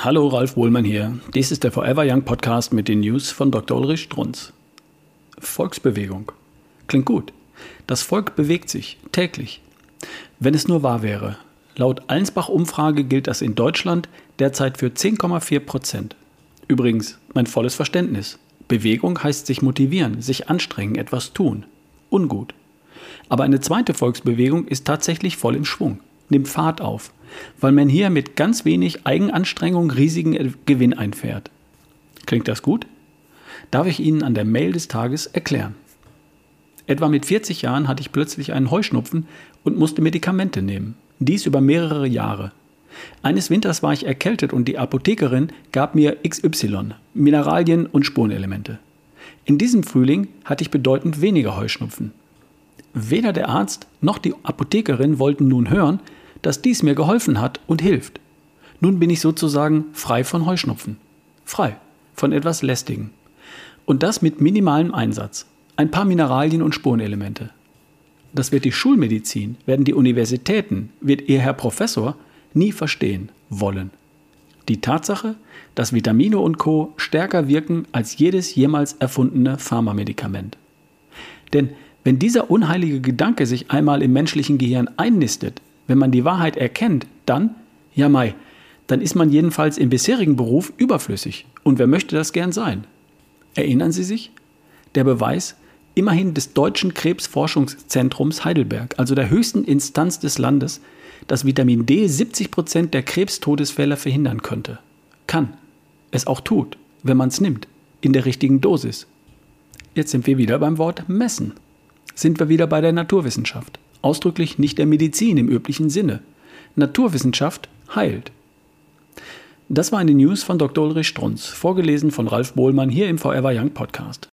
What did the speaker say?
Hallo, Ralf Bohlmann hier. Dies ist der Forever Young Podcast mit den News von Dr. Ulrich Strunz. Volksbewegung. Klingt gut. Das Volk bewegt sich täglich. Wenn es nur wahr wäre. Laut Allensbach-Umfrage gilt das in Deutschland derzeit für 10,4 Prozent. Übrigens, mein volles Verständnis. Bewegung heißt sich motivieren, sich anstrengen, etwas tun. Ungut. Aber eine zweite Volksbewegung ist tatsächlich voll im Schwung, nimmt Fahrt auf weil man hier mit ganz wenig Eigenanstrengung riesigen Gewinn einfährt. Klingt das gut? Darf ich Ihnen an der Mail des Tages erklären. Etwa mit 40 Jahren hatte ich plötzlich einen Heuschnupfen und musste Medikamente nehmen. Dies über mehrere Jahre. Eines Winters war ich erkältet und die Apothekerin gab mir XY, Mineralien und Spurenelemente. In diesem Frühling hatte ich bedeutend weniger Heuschnupfen. Weder der Arzt noch die Apothekerin wollten nun hören, dass dies mir geholfen hat und hilft. Nun bin ich sozusagen frei von Heuschnupfen. Frei von etwas Lästigen. Und das mit minimalem Einsatz. Ein paar Mineralien und Spurenelemente. Das wird die Schulmedizin, werden die Universitäten, wird ihr Herr Professor nie verstehen wollen. Die Tatsache, dass Vitamine und Co. stärker wirken als jedes jemals erfundene Pharmamedikament. Denn wenn dieser unheilige Gedanke sich einmal im menschlichen Gehirn einnistet, wenn man die Wahrheit erkennt, dann, ja mai, dann ist man jedenfalls im bisherigen Beruf überflüssig. Und wer möchte das gern sein? Erinnern Sie sich? Der Beweis immerhin des Deutschen Krebsforschungszentrums Heidelberg, also der höchsten Instanz des Landes, dass Vitamin D 70 Prozent der Krebstodesfälle verhindern könnte. Kann. Es auch tut, wenn man es nimmt, in der richtigen Dosis. Jetzt sind wir wieder beim Wort messen. Sind wir wieder bei der Naturwissenschaft ausdrücklich nicht der Medizin im üblichen Sinne. Naturwissenschaft heilt. Das war eine News von Dr. Ulrich Strunz, vorgelesen von Ralf Bohlmann hier im Forever Young Podcast.